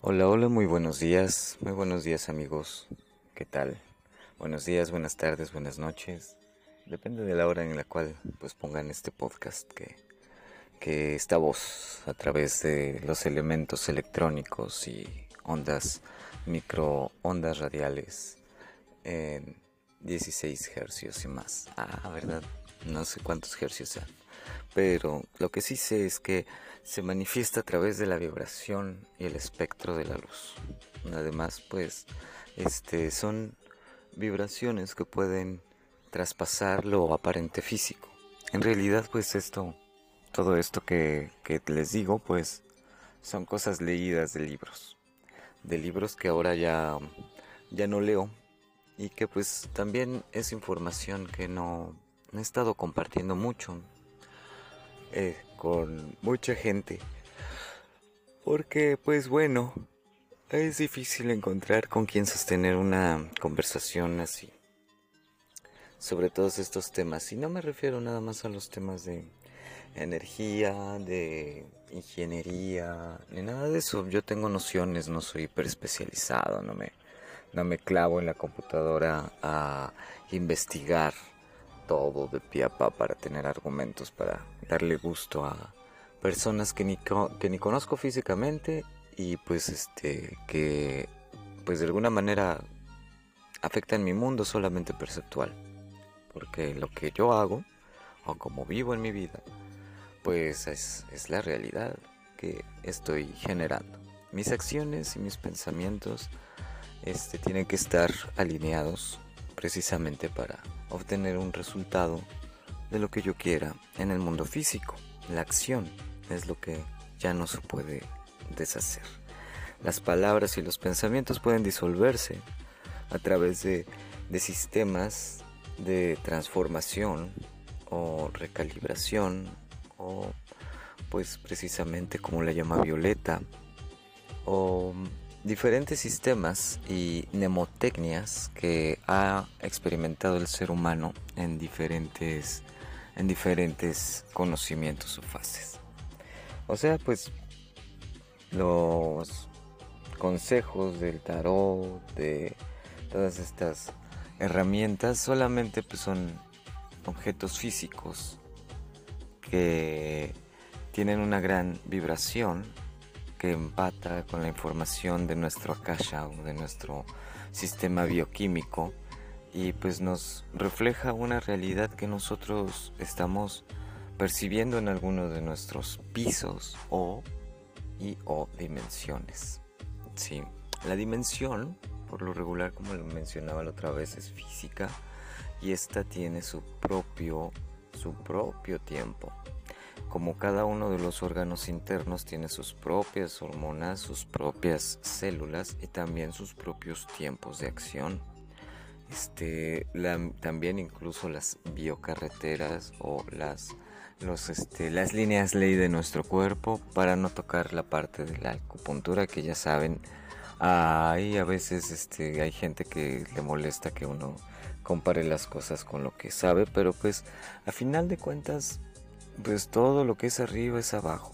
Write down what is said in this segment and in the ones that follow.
Hola, hola, muy buenos días, muy buenos días amigos, ¿qué tal? Buenos días, buenas tardes, buenas noches, depende de la hora en la cual pues pongan este podcast que, que esta voz a través de los elementos electrónicos y ondas, microondas radiales en 16 hercios y más. Ah, ¿verdad? No sé cuántos hercios pero lo que sí sé es que se manifiesta a través de la vibración y el espectro de la luz. Además, pues, este, son vibraciones que pueden traspasar lo aparente físico. En realidad, pues esto, todo esto que, les digo, pues, son cosas leídas de libros, de libros que ahora ya, ya no leo y que pues también es información que no he estado compartiendo mucho eh, con mucha gente. Porque, pues bueno, es difícil encontrar con quien sostener una conversación así. Sobre todos estos temas. Y no me refiero nada más a los temas de energía, de ingeniería, ni nada de eso. Yo tengo nociones, no soy hiper especializado, no me, no me clavo en la computadora a investigar todo de pie a pa para tener argumentos para darle gusto a personas que ni, que ni conozco físicamente y pues este que pues de alguna manera afectan mi mundo solamente perceptual. Porque lo que yo hago o como vivo en mi vida pues es, es la realidad que estoy generando. Mis acciones y mis pensamientos este tienen que estar alineados precisamente para obtener un resultado de lo que yo quiera en el mundo físico. La acción es lo que ya no se puede deshacer. Las palabras y los pensamientos pueden disolverse a través de, sistemas de transformación o recalibración o pues precisamente como la llama Violeta o diferentes sistemas y mnemotecnias que ha experimentado el ser humano en diferentes, en diferentes conocimientos o fases. O sea, pues los consejos del tarot, de todas estas herramientas, solamente pues son objetos físicos que tienen una gran vibración empata con la información de nuestro akasha o de nuestro sistema bioquímico y pues nos refleja una realidad que nosotros estamos percibiendo en alguno de nuestros pisos o y o dimensiones. Sí, la dimensión, por lo regular como lo mencionaba la otra vez, es física y esta tiene su propio su propio tiempo como cada uno de los órganos internos tiene sus propias hormonas, sus propias células y también sus propios tiempos de acción. Este, también incluso las biocarreteras o las, los, este, las líneas ley de nuestro cuerpo para no tocar la parte de la acupuntura que ya saben. Ahí a veces este, hay gente que le molesta que uno compare las cosas con lo que sabe, pero pues a final de cuentas pues todo lo que es arriba es abajo.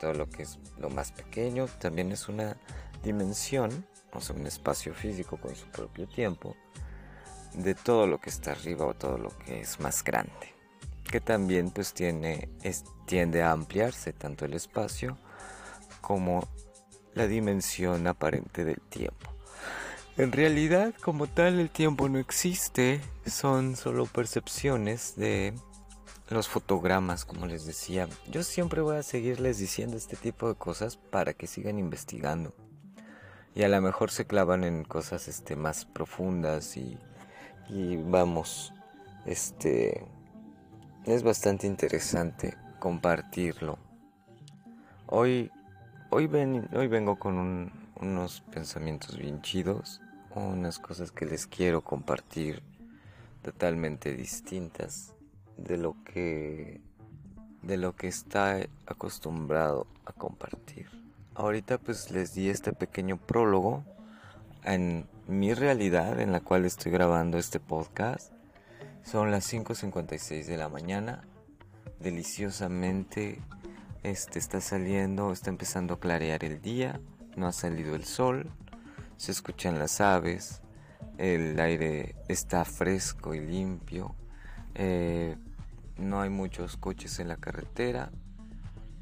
Todo lo que es lo más pequeño también es una dimensión, o sea, un espacio físico con su propio tiempo, de todo lo que está arriba o todo lo que es más grande. Que también pues tiene, tiende a ampliarse tanto el espacio como la dimensión aparente del tiempo. En realidad, como tal, el tiempo no existe, son solo percepciones de los fotogramas, como les decía. Yo siempre voy a seguirles diciendo este tipo de cosas para que sigan investigando. Y a lo mejor se clavan en cosas este, más profundas y, y vamos, este, es bastante interesante compartirlo. Hoy, hoy, ven, hoy vengo con unos pensamientos bien chidos, unas cosas que les quiero compartir totalmente distintas de lo que de lo que está acostumbrado a compartir. Ahorita pues les di este pequeño prólogo en mi realidad en la cual estoy grabando este podcast. Son las 5:56 de la mañana. Deliciosamente este está saliendo, está empezando a clarear el día no ha salido el sol, se escuchan las aves, el aire está fresco y limpio, eh, no hay muchos coches en la carretera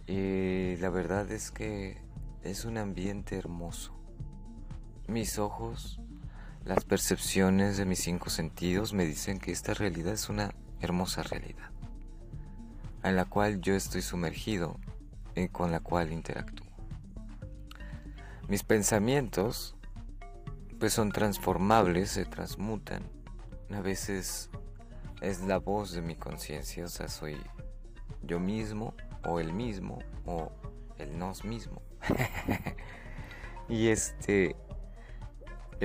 y la verdad es que es un ambiente hermoso. Mis ojos, las percepciones de mis cinco sentidos me dicen que esta realidad es una hermosa realidad, en la cual yo estoy sumergido y con la cual interactúo. Mis pensamientos pues son transformables, se transmutan. A veces es la voz de mi conciencia, o sea, soy yo mismo o el mismo o el nos mismo. y este,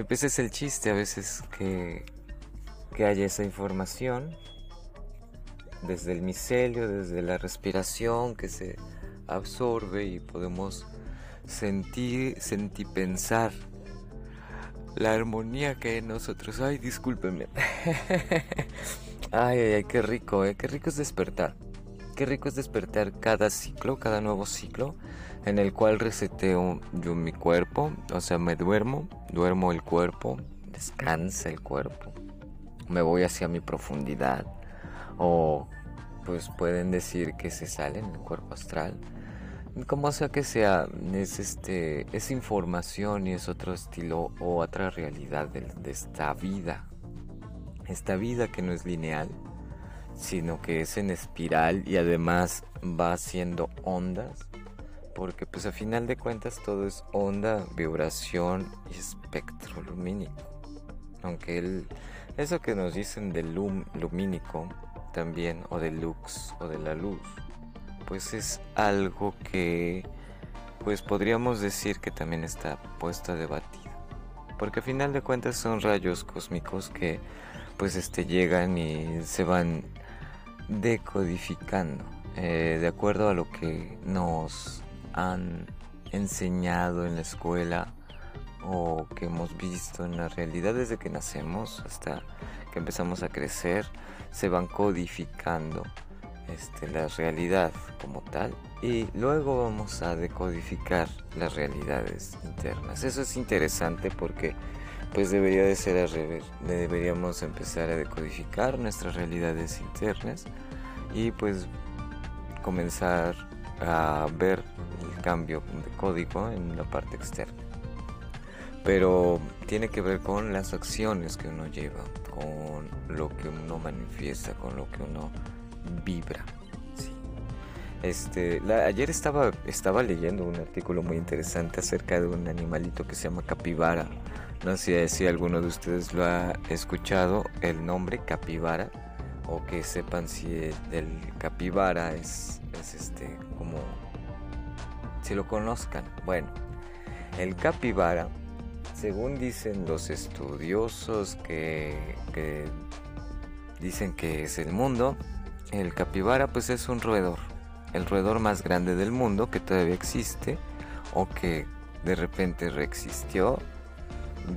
pues es el chiste a veces que, que haya esa información desde el micelio, desde la respiración que se absorbe y podemos sentir, sentir pensar la armonía que hay en nosotros. Ay, discúlpenme. ay, ay, ay, qué rico, eh. Qué rico es despertar. Qué rico es despertar cada ciclo, cada nuevo ciclo, en el cual reseteo yo mi cuerpo. O sea, me duermo, duermo el cuerpo, descansa el cuerpo. Me voy hacia mi profundidad. O pues pueden decir que se sale en el cuerpo astral como sea que sea, es, este, es información y es otro estilo o otra realidad de, esta vida. Esta vida que no es lineal, sino que es en espiral y además va haciendo ondas, porque pues a final de cuentas todo es onda, vibración y espectro lumínico. Aunque el, eso que nos dicen del lum, lumínico también, o del lux, o de la luz, pues es algo que pues podríamos decir que también está puesto a debatir. Porque a final de cuentas son rayos cósmicos que pues este llegan y se van decodificando eh, de acuerdo a lo que nos han enseñado en la escuela o que hemos visto en la realidad desde que nacemos hasta que empezamos a crecer se van codificando este, la realidad como tal y luego vamos a decodificar las realidades internas. Eso es interesante porque pues debería de ser al revés. Deberíamos empezar a decodificar nuestras realidades internas y pues comenzar a ver el cambio de código en la parte externa. Pero tiene que ver con las acciones que uno lleva, con lo que uno manifiesta, con lo que uno vibra. Este, ayer estaba, estaba leyendo un artículo muy interesante acerca de un animalito que se llama capibara. No sé si alguno de ustedes lo ha escuchado, el nombre capibara, o que sepan si el, capibara es, es este, como, si lo conozcan. Bueno, el capibara, según dicen los estudiosos que, que dicen que es el mundo, el capibara pues es un roedor, el roedor más grande del mundo que todavía existe o que de repente reexistió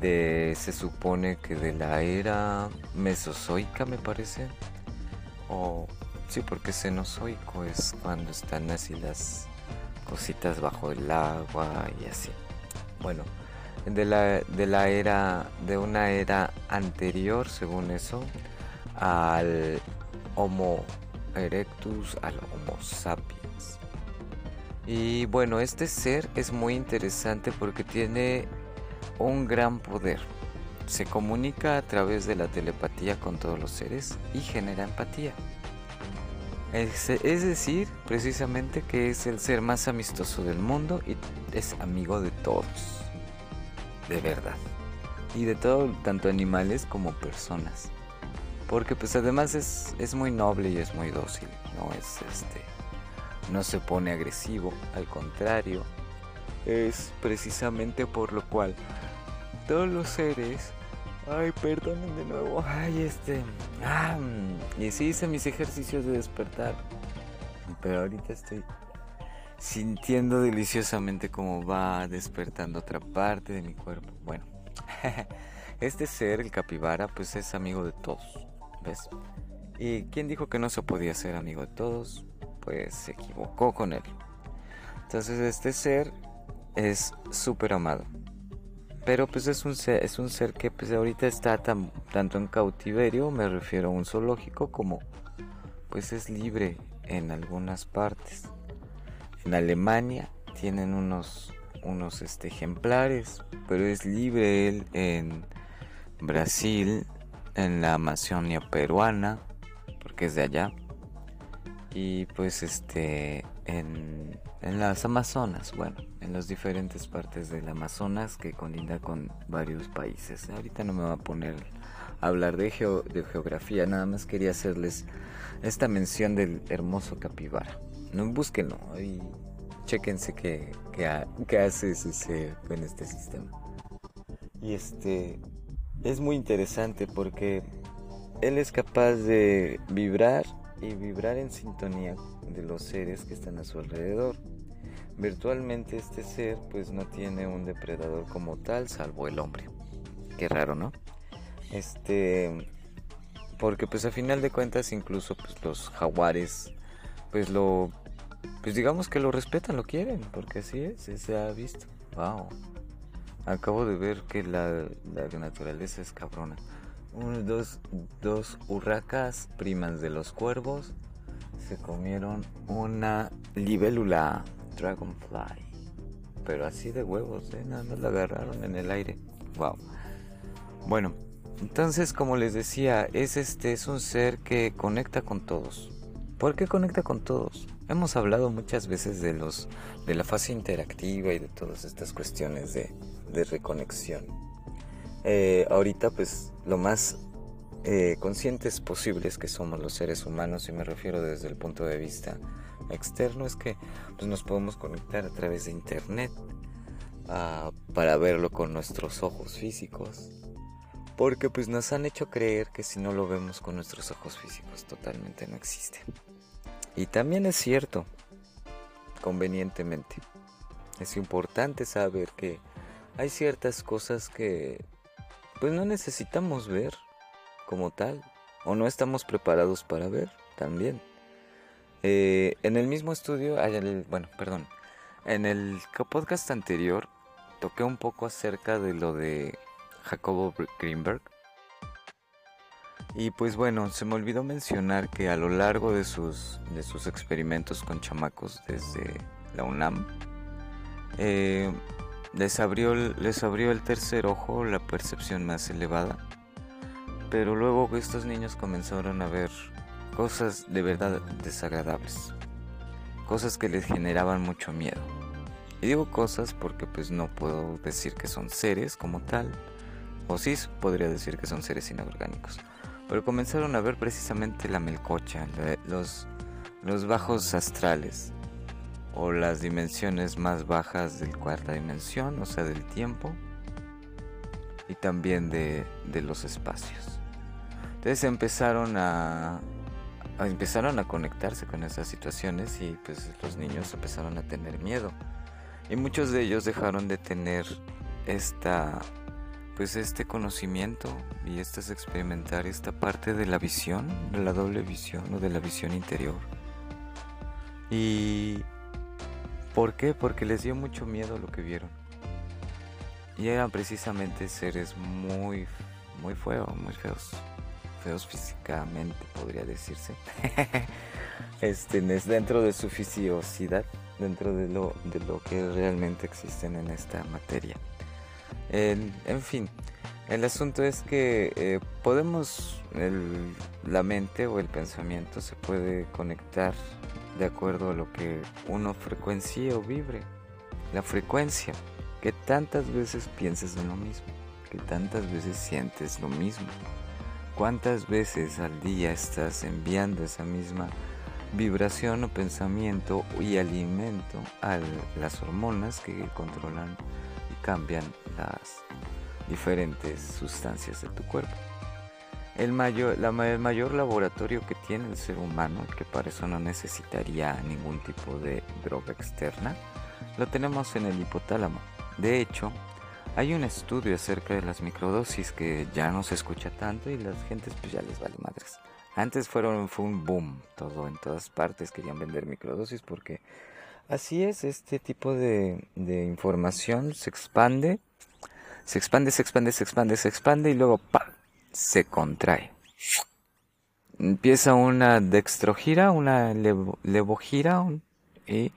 de se supone que de la era mesozoica me parece o sí porque cenozoico es cuando están así las cositas bajo el agua y así. Bueno de la, de la era de una era anterior según eso al Homo erectus al Homo sapiens. Y bueno, este ser es muy interesante porque tiene un gran poder. Se comunica a través de la telepatía con todos los seres y genera empatía. Es, es, decir, precisamente que es el ser más amistoso del mundo y es amigo de todos. De verdad. Y de todo, tanto animales como personas porque pues además es, es muy noble y es muy dócil, no es este no se pone agresivo, al contrario, es precisamente por lo cual todos los seres Ay, perdonen de nuevo. Ay, este. Ah, y sí hice mis ejercicios de despertar. Pero ahorita estoy sintiendo deliciosamente cómo va despertando otra parte de mi cuerpo. Bueno, este ser, el capibara, pues es amigo de todos. ¿Y quién dijo que no se podía ser amigo de todos? Pues se equivocó con él. Entonces este ser es súper amado. Pero pues es un ser, es un ser que pues ahorita está tan, tanto en cautiverio, me refiero a un zoológico, como pues es libre en algunas partes. En Alemania tienen unos, unos este, ejemplares, pero es libre él en Brasil, en la Amazonia peruana, porque es de allá. Y pues este en, en las Amazonas, bueno, en las diferentes partes del Amazonas que colinda con varios países. Ahorita no me voy a poner a hablar de, de geografía, nada más quería hacerles esta mención del hermoso capibara. No búsquenlo y chequense qué, qué, hace ese en este sistema. Y este es muy interesante porque él es capaz de vibrar y vibrar en sintonía de los seres que están a su alrededor. Virtualmente este ser pues no tiene un depredador como tal salvo el hombre. Qué raro, ¿no? Este porque pues a final de cuentas incluso pues los jaguares pues lo pues digamos que lo respetan, lo quieren, porque así es, se ha visto. Wow. Acabo de ver que la, naturaleza es cabrona. dos, dos urracas primas de los cuervos se comieron una libélula dragonfly. Pero así de huevos, ¿eh? nada más la agarraron en el aire. Wow. Bueno, entonces como les decía, es este es un ser que conecta con todos. ¿Por qué conecta con todos? Hemos hablado muchas veces de los de la fase interactiva y de todas estas cuestiones de, de reconexión. Eh, ahorita pues lo más eh, conscientes posibles que somos los seres humanos, y me refiero desde el punto de vista externo, es que pues, nos podemos conectar a través de internet ah, para verlo con nuestros ojos físicos. Porque pues nos han hecho creer que si no lo vemos con nuestros ojos físicos totalmente no existe. Y también es cierto, convenientemente. Es importante saber que hay ciertas cosas que pues no necesitamos ver como tal, o no estamos preparados para ver también. Eh, en el mismo estudio, bueno, perdón, en el podcast anterior toqué un poco acerca de lo de Jacobo Greenberg. Y pues bueno, se me olvidó mencionar que a lo largo de sus, de sus experimentos con chamacos desde la UNAM, eh, les, abrió, les abrió el tercer ojo, la percepción más elevada, pero luego estos niños comenzaron a ver cosas de verdad desagradables, cosas que les generaban mucho miedo. Y digo cosas porque pues no puedo decir que son seres como tal, o sí podría decir que son seres inorgánicos, pero comenzaron a ver precisamente la melcocha, los, los bajos astrales, o las dimensiones más bajas del cuarta dimensión, o sea, del tiempo, y también de, de los espacios. Entonces empezaron a, empezaron a conectarse con esas situaciones y pues los niños empezaron a tener miedo. Y muchos de ellos dejaron de tener esta pues este conocimiento y este es experimentar esta parte de la visión, de la doble visión o de la visión interior. ¿Y por qué? Porque les dio mucho miedo lo que vieron. Y eran precisamente seres muy muy feos, muy feos feos físicamente, podría decirse. este, dentro de su fisiosidad, dentro de lo, de lo que realmente existen en esta materia. En, fin, el asunto es que eh, podemos, la mente o el pensamiento se puede conectar de acuerdo a lo que uno frecuencie o vibre. La frecuencia, que tantas veces pienses en lo mismo, que tantas veces sientes lo mismo. ¿Cuántas veces al día estás enviando esa misma vibración o pensamiento y alimento a las hormonas que controlan y cambian las diferentes sustancias de tu cuerpo? El mayor, la, mayor laboratorio que tiene el ser humano, que para eso no necesitaría ningún tipo de droga externa, lo tenemos en el hipotálamo. De hecho, hay un estudio acerca de las microdosis que ya no se escucha tanto y las gentes pues ya les vale madres. Antes fueron, fue un boom, todo en todas partes querían vender microdosis porque Así es, este tipo de, de información se expande, se expande, se expande, se expande, se expande y luego ¡pam! Se contrae. Empieza una dextrogira, una levogira y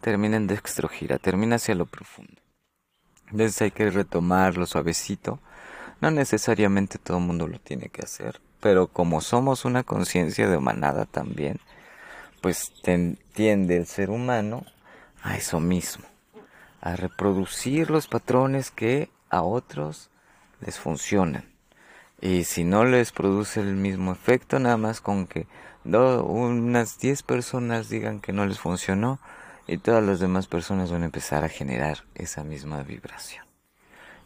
termina en dextrogira, termina hacia lo profundo. Entonces hay que retomarlo suavecito. No necesariamente todo el mundo lo tiene que hacer, pero como somos una conciencia de manada también, pues tiende el ser humano a eso mismo, a reproducir los patrones que a otros les funcionan. Y si no les produce el mismo efecto, nada más con que unas 10 personas digan que no les funcionó y todas las demás personas van a empezar a generar esa misma vibración.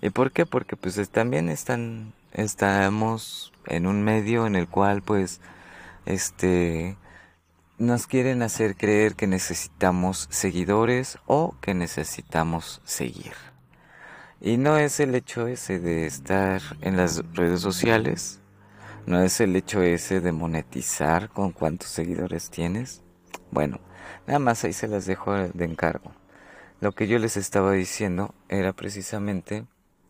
¿Y por qué? Porque pues también están, estamos en un medio en el cual pues este nos quieren hacer creer que necesitamos seguidores o que necesitamos seguir. Y no es el hecho ese de estar en las redes sociales, no es el hecho ese de monetizar con cuántos seguidores tienes. Bueno, nada más ahí se las dejo de encargo. Lo que yo les estaba diciendo era precisamente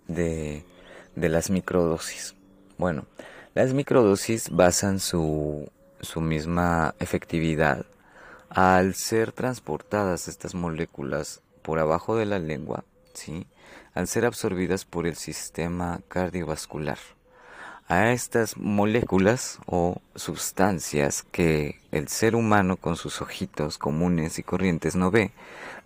de, de las microdosis. Bueno, las microdosis basan su, su misma efectividad al ser transportadas estas moléculas por abajo de la lengua, ¿sí? Al ser absorbidas por el sistema cardiovascular. A estas moléculas o sustancias que el ser humano con sus ojitos comunes y corrientes no ve,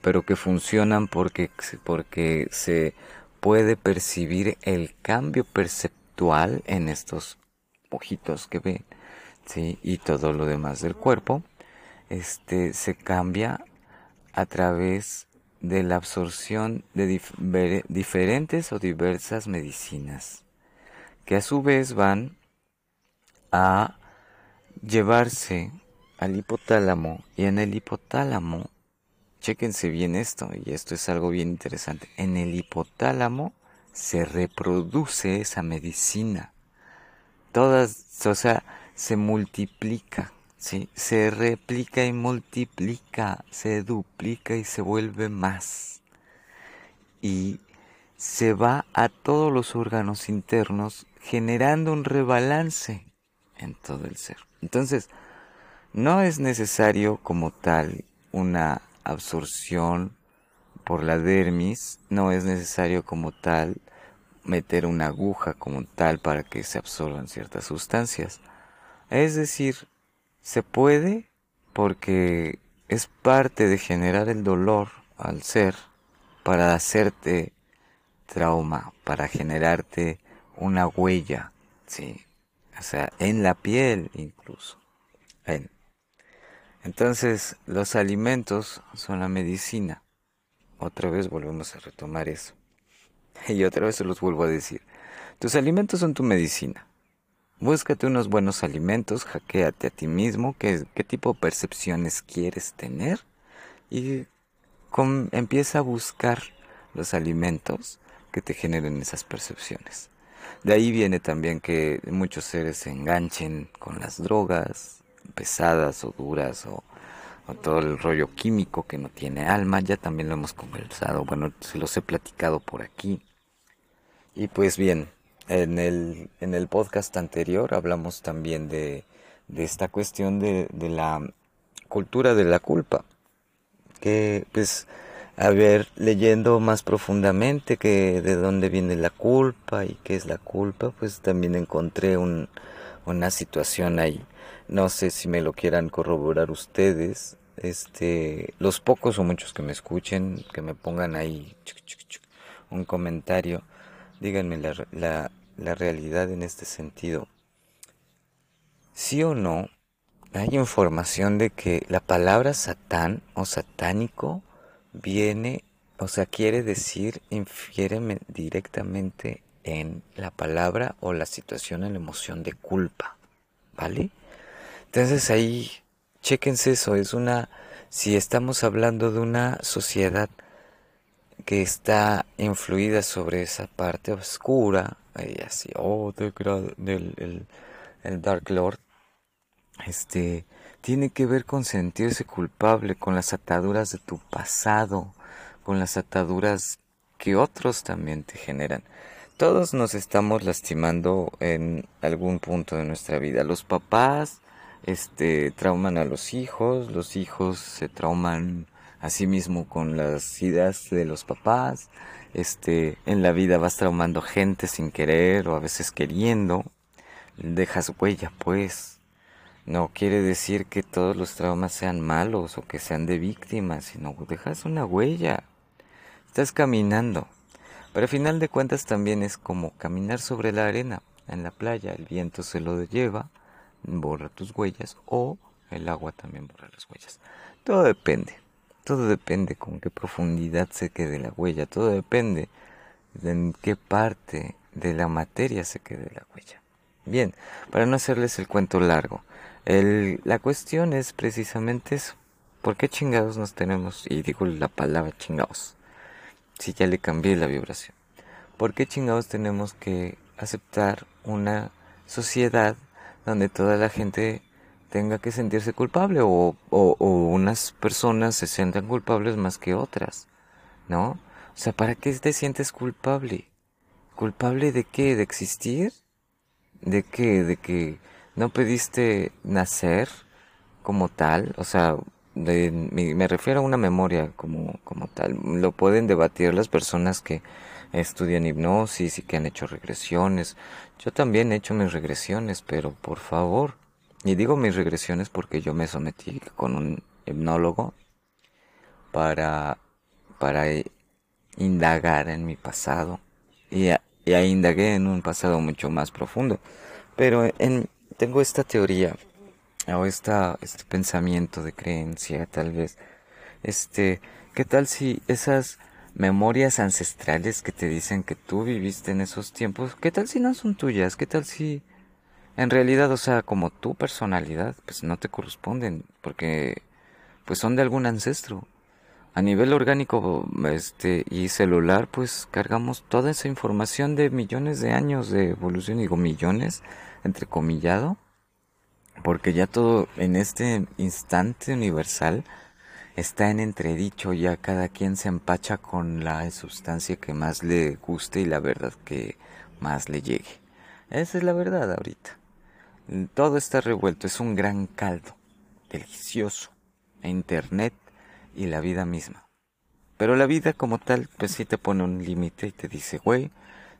pero que funcionan porque, porque se puede percibir el cambio perceptual en estos ojitos que ven, ¿sí? y todo lo demás del cuerpo, este se cambia a través de la absorción de diferentes o diversas medicinas, que a su vez van a llevarse al hipotálamo y en el hipotálamo, chéquense bien esto, y esto es algo bien interesante, en el hipotálamo se reproduce esa medicina. Todas, o sea, se multiplica. ¿Sí? Se replica y multiplica, se duplica y se vuelve más. Y se va a todos los órganos internos generando un rebalance en todo el ser. Entonces, no es necesario como tal una absorción por la dermis, no es necesario como tal meter una aguja como tal para que se absorban ciertas sustancias. Es decir, se puede porque es parte de generar el dolor al ser para hacerte trauma, para generarte una huella, sí, o sea, en la piel incluso. Entonces, los alimentos son la medicina. Otra vez volvemos a retomar eso. Y otra vez se los vuelvo a decir. Tus alimentos son tu medicina. Búscate unos buenos alimentos, hackeate a ti mismo, qué, qué tipo de percepciones quieres tener y empieza a buscar los alimentos que te generen esas percepciones. De ahí viene también que muchos seres se enganchen con las drogas pesadas o duras o, todo el rollo químico que no tiene alma. Ya también lo hemos conversado, bueno, se los he platicado por aquí. Y pues bien, en el, en el podcast anterior hablamos también de, de esta cuestión de, de, la cultura de la culpa. Que pues, a ver, leyendo más profundamente que de dónde viene la culpa y qué es la culpa, pues también encontré un, una situación ahí. No sé si me lo quieran corroborar ustedes. Este, los pocos o muchos que me escuchen, que me pongan ahí un comentario, díganme la, la, la realidad en este sentido. Sí o no, hay información de que la palabra satán o satánico viene, o sea, quiere decir, infiere directamente en la palabra o la situación, en la emoción de culpa, ¿vale? Entonces ahí, chéquense eso, es una, si estamos hablando de una sociedad que está influida sobre esa parte oscura, y así, oh, del, el, el Dark Lord, este, tiene que ver con sentirse culpable, con las ataduras de tu pasado, con las ataduras que otros también te generan. Todos nos estamos lastimando en algún punto de nuestra vida. Los papás este trauman a los hijos, los hijos se trauman a sí mismo con las ideas de los papás. Este, en la vida vas traumando gente sin querer o a veces queriendo. Dejas huella, pues. No quiere decir que todos los traumas sean malos o que sean de víctimas, sino dejas una huella. Estás caminando. Pero al final de cuentas también es como caminar sobre la arena en la playa. El viento se lo lleva, borra tus huellas o el agua también borra las huellas. Todo depende. Todo depende con qué profundidad se quede la huella. Todo depende de en qué parte de la materia se quede la huella. Bien, para no hacerles el cuento largo, el, la cuestión es precisamente eso. ¿Por qué chingados nos tenemos? Y digo la palabra chingados. Si ya le cambié la vibración. ¿Por qué chingados tenemos que aceptar una sociedad donde toda la gente tenga que sentirse culpable o, o, unas personas se sientan culpables más que otras, ¿no? O sea, ¿para qué te sientes culpable? ¿Culpable de qué? ¿De existir? ¿De qué? ¿De que no pediste nacer como tal, o sea, de, me, me, refiero a una memoria como, como tal. Lo pueden debatir las personas que estudian hipnosis y que han hecho regresiones. Yo también he hecho mis regresiones, pero por favor, y digo mis regresiones porque yo me sometí con un hipnólogo para, para indagar en mi pasado. Y, y ahí indagué en un pasado mucho más profundo. Pero en, tengo esta teoría o esta, este pensamiento de creencia tal vez. Este qué tal si esas memorias ancestrales que te dicen que tú viviste en esos tiempos qué tal si no son tuyas qué tal si en realidad o sea como tu personalidad pues no te corresponden porque pues son de algún ancestro a nivel orgánico este y celular pues cargamos toda esa información de millones de años de evolución digo millones entrecomillado, porque ya todo en este instante universal está en entredicho, ya cada quien se empacha con la sustancia que más le guste y la verdad que más le llegue. Esa es la verdad ahorita. Todo está revuelto, es un gran caldo, delicioso, Internet y la vida misma. Pero la vida como tal, pues sí te pone un límite y te dice, güey,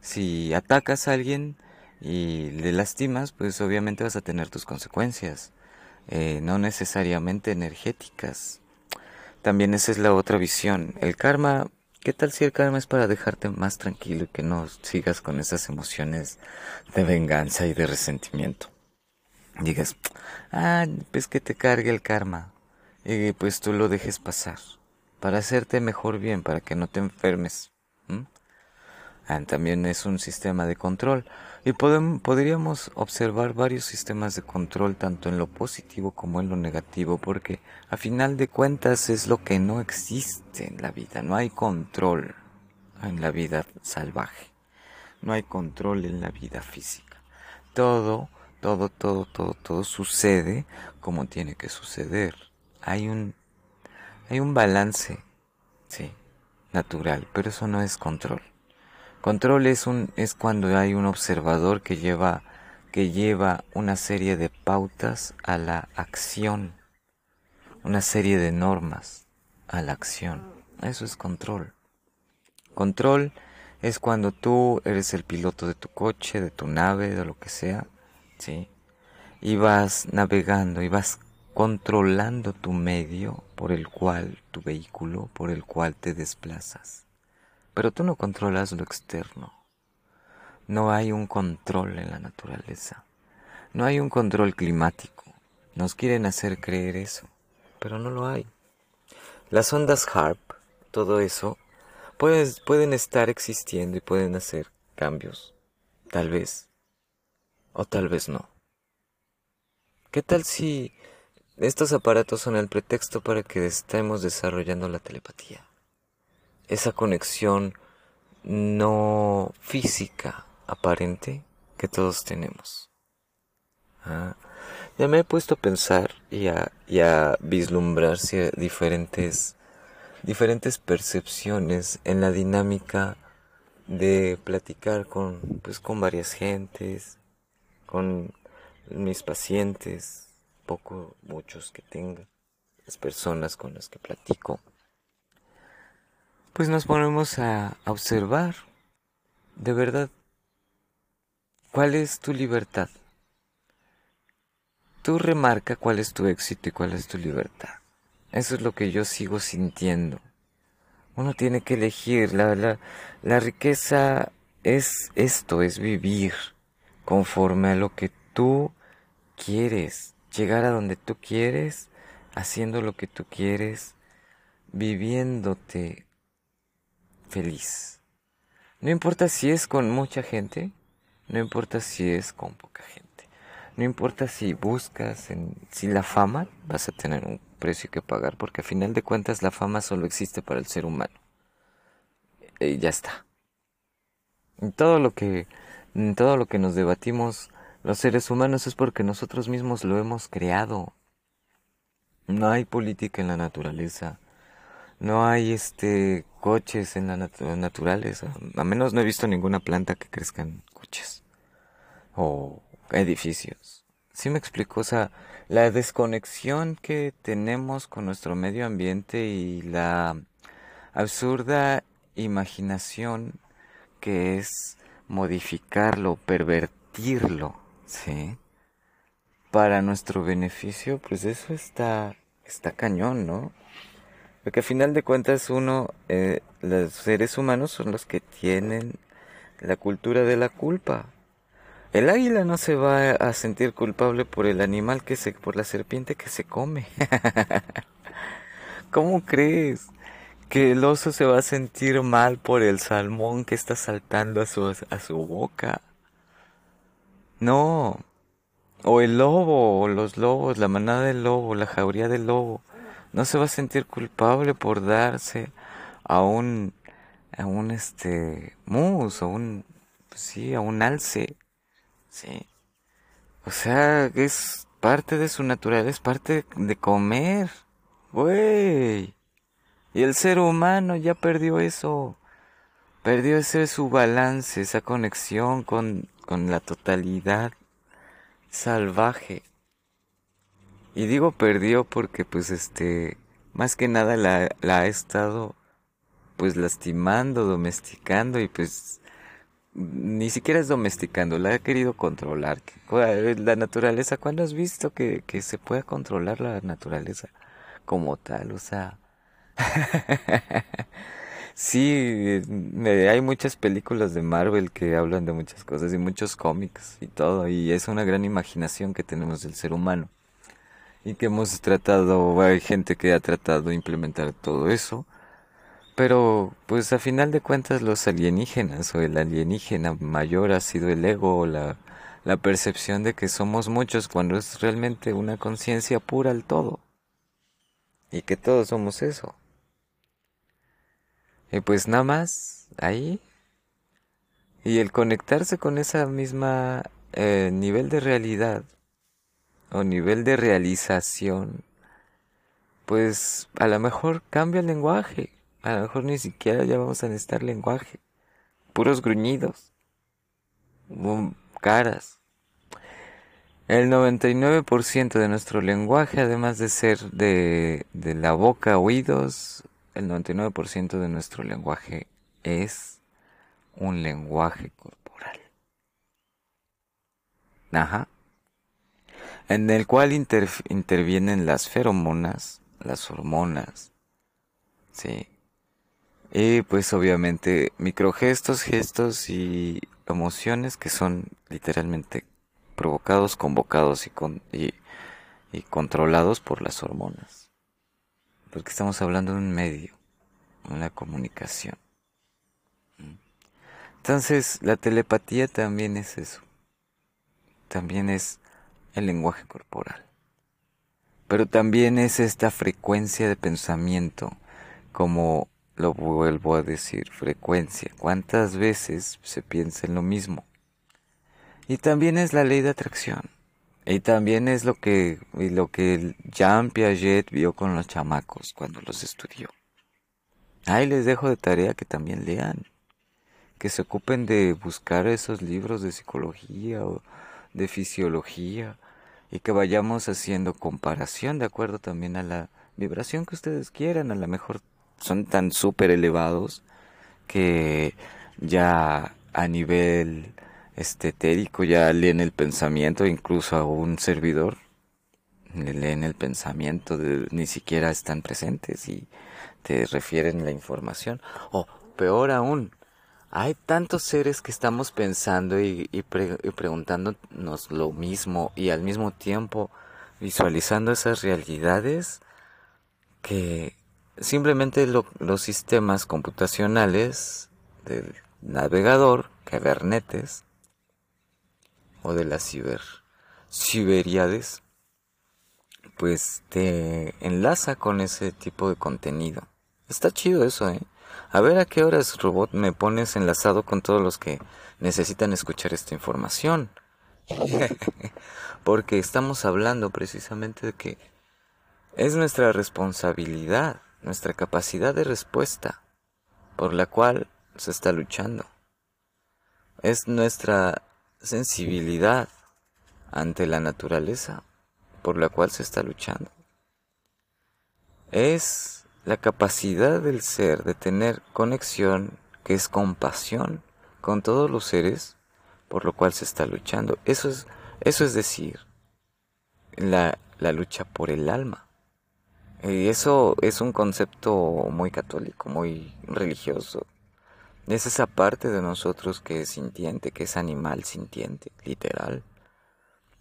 si atacas a alguien, y le lastimas, pues obviamente vas a tener tus consecuencias, eh, no necesariamente energéticas. También esa es la otra visión. El karma, ¿qué tal si el karma es para dejarte más tranquilo y que no sigas con esas emociones de venganza y de resentimiento? Digas, ah, pues que te cargue el karma y pues tú lo dejes pasar para hacerte mejor bien, para que no te enfermes. Ah, también es un sistema de control. Y podemos, podríamos observar varios sistemas de control tanto en lo positivo como en lo negativo, porque a final de cuentas es lo que no existe en la vida. No hay control en la vida salvaje. No hay control en la vida física. Todo, todo, todo, todo, todo sucede como tiene que suceder. Hay un, hay un balance, sí, natural, pero eso no es control. Control es, un, es cuando hay un observador que lleva, que lleva una serie de pautas a la acción, una serie de normas a la acción. Eso es control. Control es cuando tú eres el piloto de tu coche, de tu nave, de lo que sea, ¿sí? Y vas navegando y vas controlando tu medio por el cual, tu vehículo por el cual te desplazas. Pero tú no controlas lo externo. No hay un control en la naturaleza. No hay un control climático. Nos quieren hacer creer eso, pero no lo hay. Las ondas HARP, todo eso, pueden estar existiendo y pueden hacer cambios. Tal vez. O tal vez no. ¿Qué tal si estos aparatos son el pretexto para que estemos desarrollando la telepatía? esa conexión no física aparente que todos tenemos. ¿Ah? ya me he puesto a pensar y a, y a vislumbrar diferentes, diferentes percepciones en la dinámica de platicar con, pues, con varias gentes, con mis pacientes, poco, muchos que tenga, las personas con las que platico. Pues nos ponemos a observar, de verdad, cuál es tu libertad. Tú remarca cuál es tu éxito y cuál es tu libertad. Eso es lo que yo sigo sintiendo. Uno tiene que elegir. La, la, la riqueza es esto, es vivir conforme a lo que tú quieres. Llegar a donde tú quieres, haciendo lo que tú quieres, viviéndote feliz. No importa si es con mucha gente, no importa si es con poca gente. No importa si buscas en si la fama, vas a tener un precio que pagar porque a final de cuentas la fama solo existe para el ser humano. Y ya está. Todo lo que en todo lo que nos debatimos los seres humanos es porque nosotros mismos lo hemos creado. No hay política en la naturaleza. No hay este coches en la naturaleza. A menos no he visto ninguna planta que crezcan coches o edificios. ¿Sí me explico? O sea, la desconexión que tenemos con nuestro medio ambiente y la absurda imaginación que es modificarlo, pervertirlo, ¿sí? Para nuestro beneficio, pues eso está, está cañón, ¿no? Porque a final de cuentas uno, eh, los seres humanos son los que tienen la cultura de la culpa. El águila no se va a sentir culpable por el animal que se, por la serpiente que se come. ¿Cómo crees que el oso se va a sentir mal por el salmón que está saltando a su, a su boca? No. O el lobo, o los lobos, la manada del lobo, la jauría del lobo. No se va a sentir culpable por darse a un, a un este, mus, a un, sí, a un alce Sí. O sea, es parte de su naturaleza, es parte de comer. Güey. Y el ser humano ya perdió eso. Perdió ese su balance, esa conexión con, con la totalidad salvaje. Y digo perdió porque pues este, más que nada la, ha estado pues lastimando, domesticando y pues ni siquiera es domesticando, la ha querido controlar. La naturaleza, ¿cuándo has visto que, que se pueda controlar la naturaleza como tal? O sea, sí, hay muchas películas de Marvel que hablan de muchas cosas y muchos cómics y todo, y es una gran imaginación que tenemos del ser humano. Y que hemos tratado, hay gente que ha tratado de implementar todo eso pero, pues a final de cuentas los alienígenas o el alienígena mayor ha sido el ego o la, la percepción de que somos muchos cuando es realmente una conciencia pura al todo. Y que todos somos eso. Y pues nada más, ahí. Y el conectarse con esa misma eh, nivel de realidad o nivel de realización, pues a lo mejor cambia el lenguaje a lo mejor ni siquiera ya vamos a necesitar lenguaje. Puros gruñidos. Caras. El 99% de nuestro lenguaje, además de ser de, de la boca, oídos, el 99% de nuestro lenguaje es un lenguaje corporal. Ajá. En el cual intervienen las feromonas, las hormonas, ¿sí? Y pues obviamente microgestos, gestos y emociones que son literalmente provocados, convocados y, y, controlados por las hormonas. Porque estamos hablando de un medio, una comunicación. Entonces la telepatía también es eso. También es el lenguaje corporal. Pero también es esta frecuencia de pensamiento como lo vuelvo a decir, frecuencia. ¿Cuántas veces se piensa en lo mismo? Y también es la ley de atracción. Y también es lo que, lo que Jean Piaget vio con los chamacos cuando los estudió. Ahí les dejo de tarea que también lean, que se ocupen de buscar esos libros de psicología o de fisiología y que vayamos haciendo comparación de acuerdo también a la vibración que ustedes quieran. A lo mejor son tan súper elevados que ya a nivel estetérico ya leen el pensamiento, incluso a un servidor le leen el pensamiento, ni siquiera están presentes y te refieren la información. O peor aún, hay tantos seres que estamos pensando y, preguntándonos lo mismo y al mismo tiempo visualizando esas realidades que simplemente los sistemas computacionales del navegador, Kubernetes, o de las ciber, ciberiades, pues te enlaza con ese tipo de contenido. Está chido eso, ¿eh? A ver a qué horas, robot, me pones enlazado con todos los que necesitan escuchar esta información. Porque estamos hablando precisamente de que es nuestra responsabilidad, nuestra capacidad de respuesta, por la cual se está luchando. Es nuestra sensibilidad ante la naturaleza por la cual se está luchando. Es la capacidad del ser de tener conexión, que es compasión con todos los seres por lo cual se está luchando. Eso es, eso es decir, la, la lucha por el alma. Y eso es un concepto muy católico, muy religioso. Es esa parte de nosotros que es sintiente, que es animal sintiente, literal.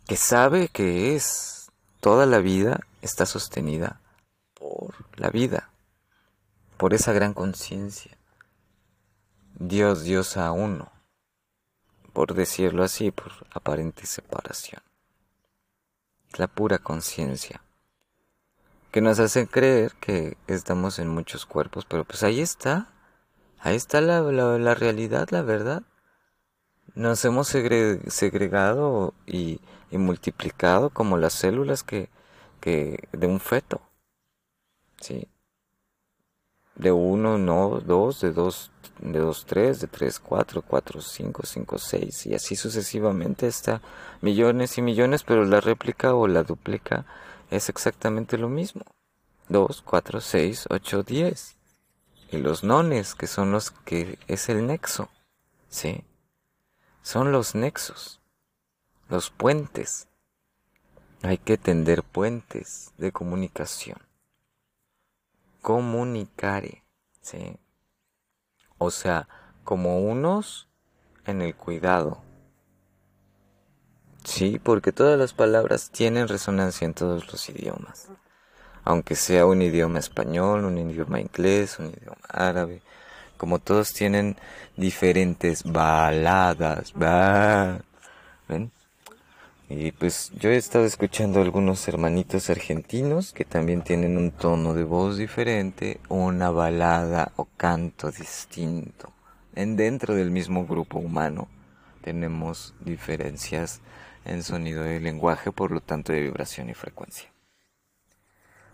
Que sabe que es toda la vida está sostenida por la vida, por esa gran conciencia. Dios, Dios a uno, por decirlo así, por aparente separación. La pura conciencia que nos hace creer que estamos en muchos cuerpos, pero pues ahí está, ahí está la, la, realidad, la verdad. Nos hemos segregado y, y multiplicado como las células que, que de un feto. ¿sí? De uno, no, dos, de dos, de dos, tres, de tres, cuatro, cuatro, cinco, cinco, seis, y así sucesivamente está millones y millones, pero la réplica o la duplica es exactamente lo mismo. Dos, cuatro, seis, ocho, diez. Y los nones, que son los que es el nexo, ¿sí? Son los nexos, los puentes. Hay que tender puentes de comunicación comunicare, ¿sí? O sea, como unos en el cuidado. Sí, porque todas las palabras tienen resonancia en todos los idiomas. Aunque sea un idioma español, un idioma inglés, un idioma árabe, como todos tienen diferentes baladas, ¿ven? Y pues yo he estado escuchando a algunos hermanitos argentinos que también tienen un tono de voz diferente, una balada o canto distinto. En dentro del mismo grupo humano tenemos diferencias en sonido de lenguaje, por lo tanto de vibración y frecuencia.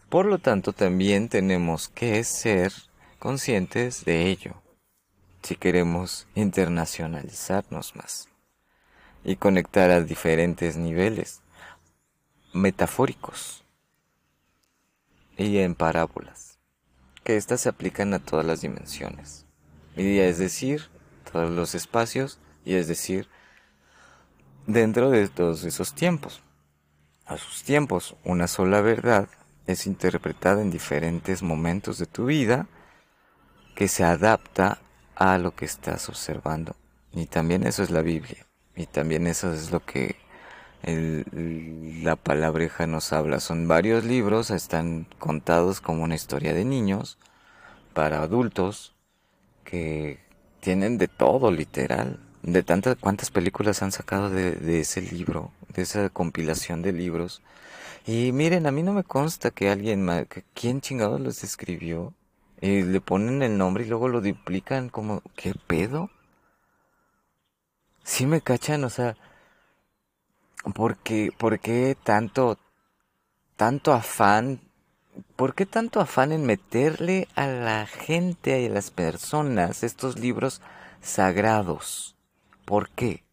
Por lo tanto, también tenemos que ser conscientes de ello si queremos internacionalizarnos más y conectar a diferentes niveles metafóricos y en parábolas, que éstas se aplican a todas las dimensiones, y es decir, todos los espacios, y es decir, dentro de todos esos tiempos. A sus tiempos, una sola verdad es interpretada en diferentes momentos de tu vida que se adapta a lo que estás observando. Y también eso es la Biblia. Y también eso es lo que la palabreja nos habla. Son varios libros, están contados como una historia de niños, para adultos, que tienen de todo, literal. De tantas, cuántas películas han sacado de, de ese libro, de esa compilación de libros. Y miren, a mí no me consta que alguien, ¿quién chingados los escribió? Y le ponen el nombre y luego lo duplican como, ¿qué pedo? sí me cachan, o sea, ¿Por qué, por qué tanto, tanto afán? ¿Por qué tanto afán en meterle a la gente y a las personas estos libros sagrados? ¿Por qué?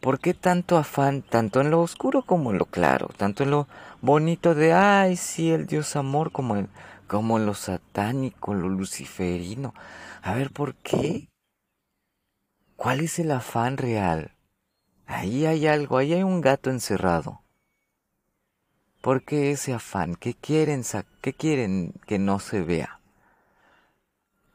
¿Por qué tanto afán, tanto en lo oscuro como en lo claro, tanto en lo bonito de, ay, sí, el Dios amor, como en, como lo satánico, lo luciferino? A ver, ¿por qué? ¿Cuál es el afán real? Ahí hay algo, ahí hay un gato encerrado. ¿Por qué ese afán? ¿Qué quieren, qué quieren que no se vea?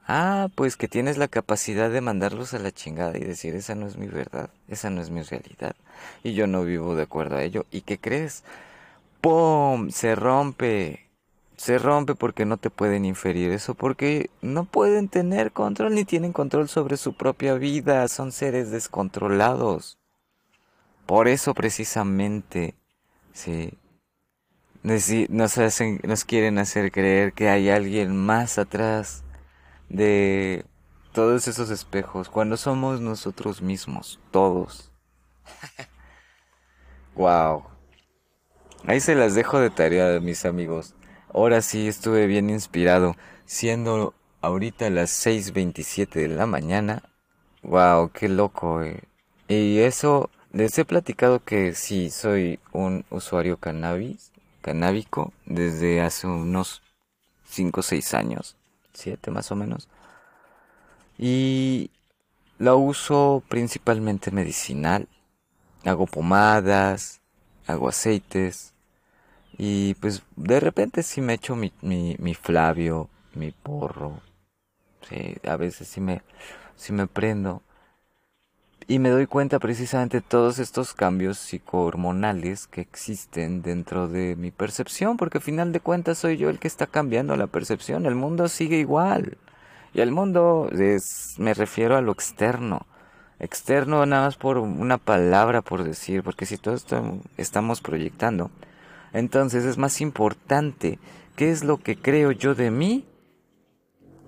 Ah, pues que tienes la capacidad de mandarlos a la chingada y decir, esa no es mi verdad, esa no es mi realidad, y yo no vivo de acuerdo a ello. ¿Y qué crees? ¡Pum! Se rompe. Se rompe porque no te pueden inferir eso, porque no pueden tener control ni tienen control sobre su propia vida, son seres descontrolados. Por eso precisamente, sí, nos, hacen, nos quieren hacer creer que hay alguien más atrás de todos esos espejos cuando somos nosotros mismos, todos. wow. Ahí se las dejo de tarea, mis amigos. Ahora sí estuve bien inspirado, siendo ahorita las 6:27 de la mañana. Wow, qué loco. Eh. Y eso les he platicado que sí soy un usuario cannabis, canábico desde hace unos 5 o 6 años siete más o menos. Y la uso principalmente medicinal. Hago pomadas, hago aceites. Y pues de repente sí me echo mi, mi, mi flavio, mi porro. Sí, a veces sí me, sí me prendo. Y me doy cuenta precisamente de todos estos cambios psicohormonales que existen dentro de mi percepción, porque al final de cuentas soy yo el que está cambiando la percepción, el mundo sigue igual. Y el mundo es, me refiero a lo externo. Externo nada más por una palabra por decir, porque si todo esto estamos proyectando, entonces es más importante qué es lo que creo yo de mí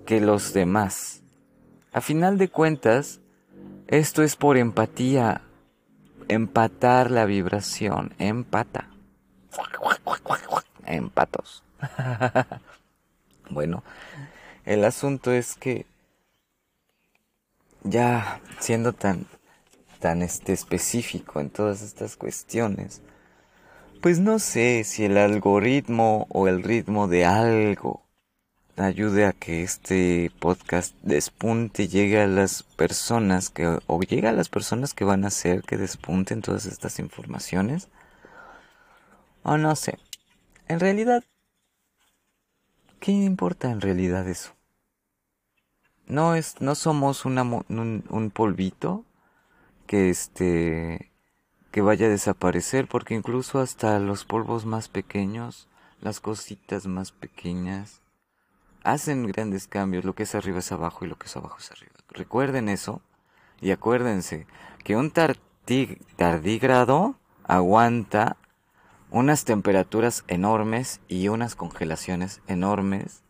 que los demás. A final de cuentas, esto es por empatía. Empatar la vibración. Empata. Empatos. bueno, el asunto es que ya siendo tan tan este específico en todas estas cuestiones, pues no sé si el algoritmo o el ritmo de algo ayude a que este podcast despunte llegue a las personas que, o llegue a las personas que van a hacer que despunten todas estas informaciones. O no sé. En realidad, ¿qué importa en realidad eso? No es, no somos una, un, un polvito que este, que vaya a desaparecer porque incluso hasta los polvos más pequeños, las cositas más pequeñas, hacen grandes cambios, lo que es arriba es abajo y lo que es abajo es arriba. Recuerden eso y acuérdense que un tardígrado aguanta unas temperaturas enormes y unas congelaciones enormes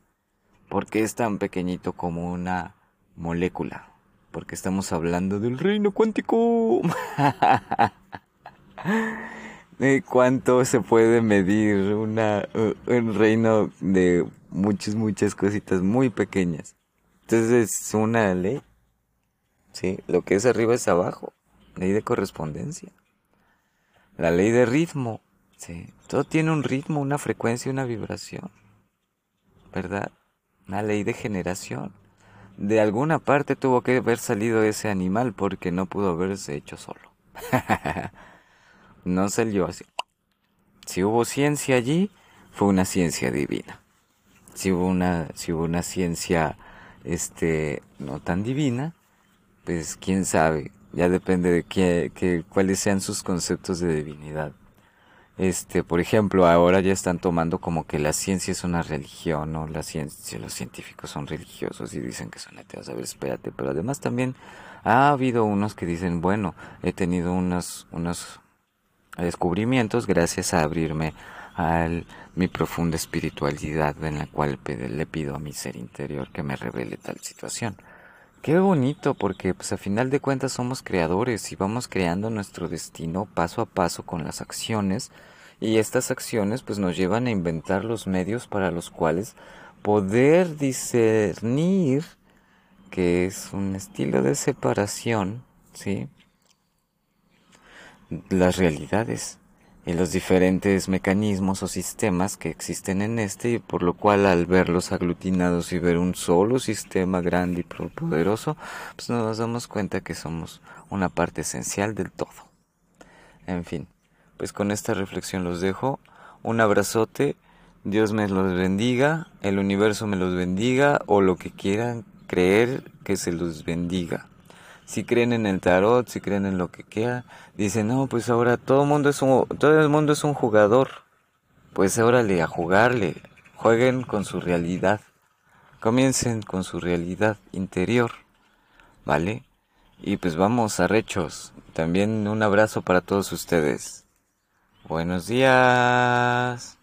porque es tan pequeñito como una molécula. Porque estamos hablando del reino cuántico. cuánto se puede medir una, un reino de muchas, muchas cositas muy pequeñas. Entonces es una ley. Sí, lo que es arriba es abajo. Ley de correspondencia. La ley de ritmo. Sí, todo tiene un ritmo, una frecuencia una vibración. ¿Verdad? Una ley de generación. De alguna parte tuvo que haber salido ese animal porque no pudo haberse hecho solo. no salió así. Si hubo ciencia allí, fue una ciencia divina. Si hubo una, si hubo una ciencia este no tan divina, pues quién sabe, ya depende de qué, cuáles sean sus conceptos de divinidad. Este, por ejemplo, ahora ya están tomando como que la ciencia es una religión, ¿no? La ciencia, los científicos son religiosos y dicen que son ateos. A ver, espérate, pero además también ha habido unos que dicen, bueno, he tenido unos, unos descubrimientos gracias a abrirme a mi profunda espiritualidad en la cual le pido a mi ser interior que me revele tal situación. Qué bonito, porque pues a final de cuentas somos creadores y vamos creando nuestro destino paso a paso con las acciones y estas acciones pues nos llevan a inventar los medios para los cuales poder discernir que es un estilo de separación, ¿sí? Las realidades y los diferentes mecanismos o sistemas que existen en este y por lo cual al verlos aglutinados y ver un solo sistema grande y poderoso, pues nos damos cuenta que somos una parte esencial del todo. En fin, pues con esta reflexión los dejo. Un abrazote, Dios me los bendiga, el universo me los bendiga o lo que quieran creer que se los bendiga. Si creen en el tarot, si creen en lo que quiera, dicen, no, pues ahora todo el mundo es un, todo el mundo es un jugador. Pues órale, a jugarle. Jueguen con su realidad. Comiencen con su realidad interior. ¿Vale? Y pues vamos, arrechos. También un abrazo para todos ustedes. Buenos días.